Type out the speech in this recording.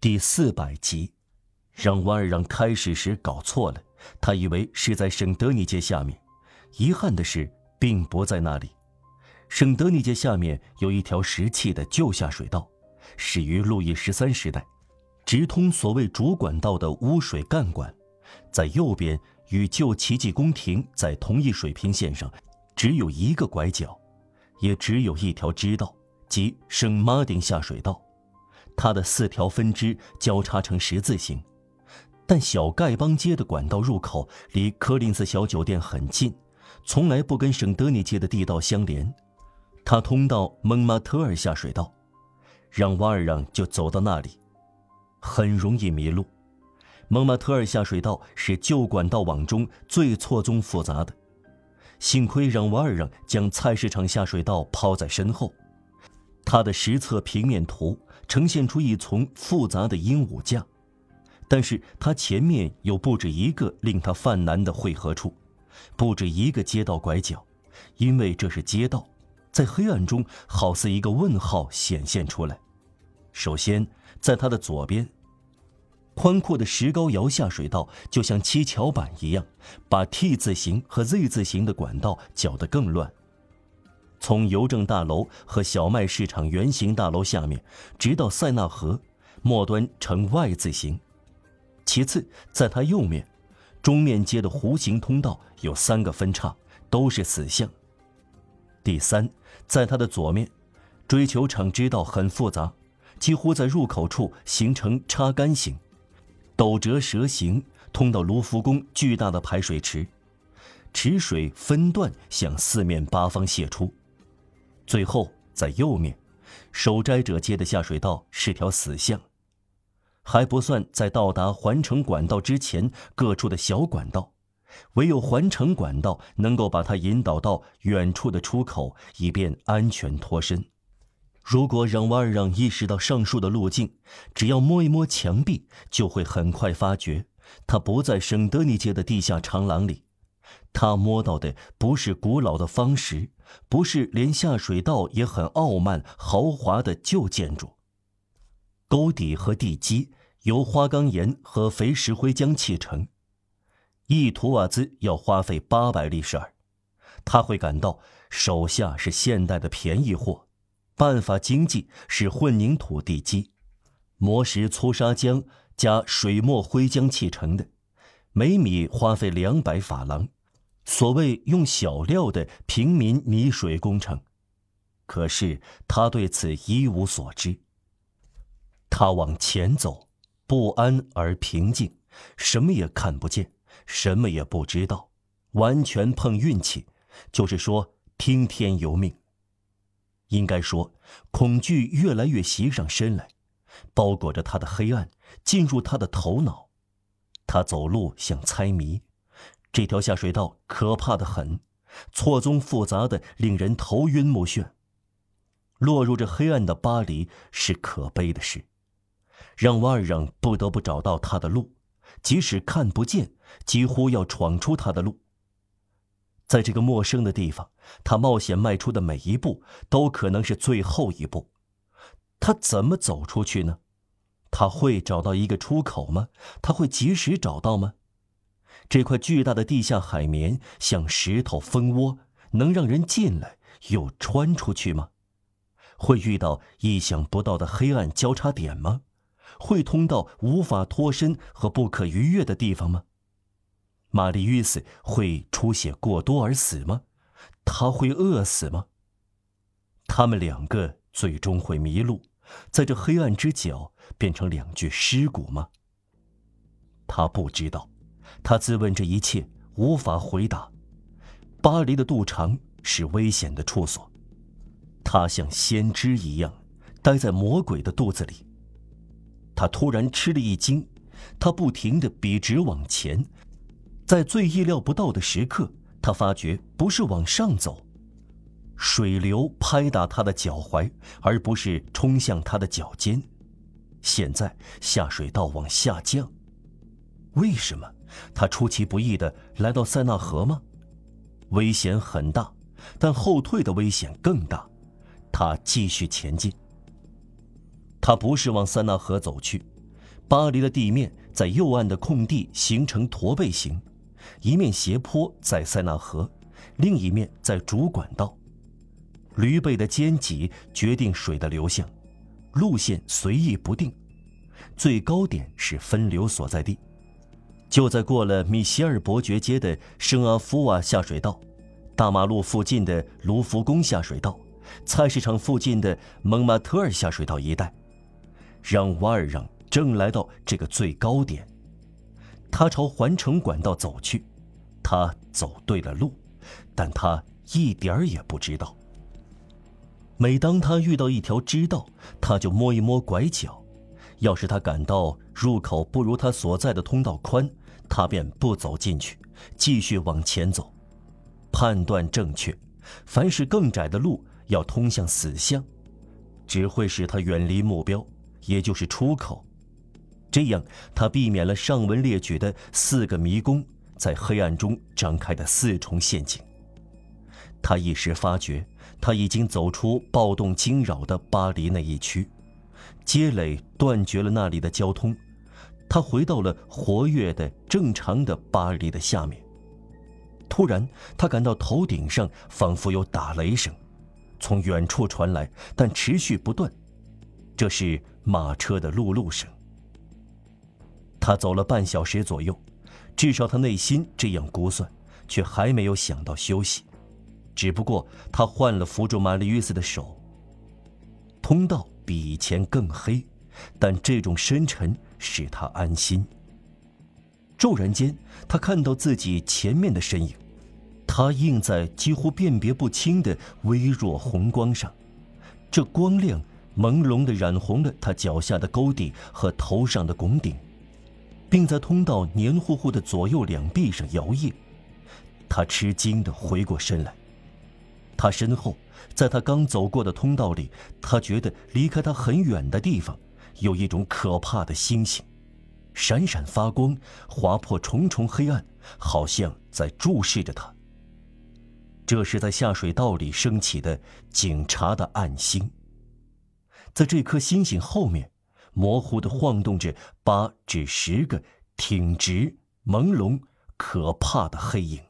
第四百集，让瓦尔让开始时搞错了，他以为是在圣德尼街下面，遗憾的是，并不在那里。圣德尼街下面有一条石砌的旧下水道，始于路易十三时代，直通所谓主管道的污水干管，在右边与旧奇迹宫廷在同一水平线上，只有一个拐角，也只有一条支道，即圣马丁下水道。它的四条分支交叉成十字形，但小丐帮街的管道入口离柯林斯小酒店很近，从来不跟圣德尼街的地道相连。它通到蒙马特尔下水道，让瓦尔让就走到那里，很容易迷路。蒙马特尔下水道是旧管道网中最错综复杂的，幸亏让瓦尔让将菜市场下水道抛在身后。他的实测平面图呈现出一丛复杂的鹦鹉架，但是它前面有不止一个令他犯难的汇合处，不止一个街道拐角，因为这是街道，在黑暗中好似一个问号显现出来。首先，在它的左边，宽阔的石膏窑下水道就像七巧板一样，把 T 字形和 Z 字形的管道搅得更乱。从邮政大楼和小麦市场圆形大楼下面，直到塞纳河，末端呈 Y 字形。其次，在它右面，中面街的弧形通道有三个分叉，都是死巷。第三，在它的左面，追求场之道很复杂，几乎在入口处形成叉杆形，陡折蛇形，通到卢浮宫巨大的排水池，池水分段向四面八方泄出。最后，在右面，守斋者街的下水道是条死巷，还不算在到达环城管道之前各处的小管道，唯有环城管道能够把它引导到远处的出口，以便安全脱身。如果让瓦尔让意识到上述的路径，只要摸一摸墙壁，就会很快发觉，他不在圣德尼街的地下长廊里。他摸到的不是古老的方石，不是连下水道也很傲慢豪华的旧建筑。沟底和地基由花岗岩和肥石灰浆砌成，一图瓦兹要花费八百利舍尔。他会感到手下是现代的便宜货，办法经济是混凝土地基，磨石粗砂浆加水墨灰浆砌成的，每米花费两百法郎。所谓用小料的平民泥水工程，可是他对此一无所知。他往前走，不安而平静，什么也看不见，什么也不知道，完全碰运气，就是说听天由命。应该说，恐惧越来越袭上身来，包裹着他的黑暗进入他的头脑，他走路像猜谜。这条下水道可怕的很，错综复杂的，令人头晕目眩。落入这黑暗的巴黎是可悲的事，让瓦尔让不得不找到他的路，即使看不见，几乎要闯出他的路。在这个陌生的地方，他冒险迈出的每一步都可能是最后一步。他怎么走出去呢？他会找到一个出口吗？他会及时找到吗？这块巨大的地下海绵像石头蜂窝，能让人进来又穿出去吗？会遇到意想不到的黑暗交叉点吗？会通到无法脱身和不可逾越的地方吗？玛丽约斯会出血过多而死吗？他会饿死吗？他们两个最终会迷路，在这黑暗之角变成两具尸骨吗？他不知道。他自问这一切无法回答。巴黎的肚肠是危险的处所，他像先知一样待在魔鬼的肚子里。他突然吃了一惊，他不停地笔直往前，在最意料不到的时刻，他发觉不是往上走，水流拍打他的脚踝，而不是冲向他的脚尖。现在下水道往下降，为什么？他出其不意地来到塞纳河吗？危险很大，但后退的危险更大。他继续前进。他不是往塞纳河走去，巴黎的地面在右岸的空地形成驼背形，一面斜坡在塞纳河，另一面在主管道。驴背的尖脊决定水的流向，路线随意不定，最高点是分流所在地。就在过了米歇尔伯爵街的圣阿夫瓦下水道，大马路附近的卢浮宫下水道，菜市场附近的蒙马特尔下水道一带，让瓦尔让正来到这个最高点。他朝环城管道走去，他走对了路，但他一点儿也不知道。每当他遇到一条支道，他就摸一摸拐角。要是他感到入口不如他所在的通道宽，他便不走进去，继续往前走。判断正确，凡是更窄的路要通向死巷，只会使他远离目标，也就是出口。这样，他避免了上文列举的四个迷宫在黑暗中张开的四重陷阱。他一时发觉。他已经走出暴动惊扰的巴黎那一区，街垒断绝了那里的交通。他回到了活跃的、正常的巴黎的下面。突然，他感到头顶上仿佛有打雷声，从远处传来，但持续不断。这是马车的辘辘声。他走了半小时左右，至少他内心这样估算，却还没有想到休息。只不过他换了扶住玛丽约瑟的手。通道比以前更黑，但这种深沉使他安心。骤然间，他看到自己前面的身影，他映在几乎辨别不清的微弱红光上，这光亮朦胧地染红了他脚下的沟底和头上的拱顶，并在通道黏糊糊的左右两壁上摇曳。他吃惊地回过身来。他身后，在他刚走过的通道里，他觉得离开他很远的地方，有一种可怕的星星，闪闪发光，划破重重黑暗，好像在注视着他。这是在下水道里升起的警察的暗星。在这颗星星后面，模糊地晃动着八至十个挺直、朦胧、可怕的黑影。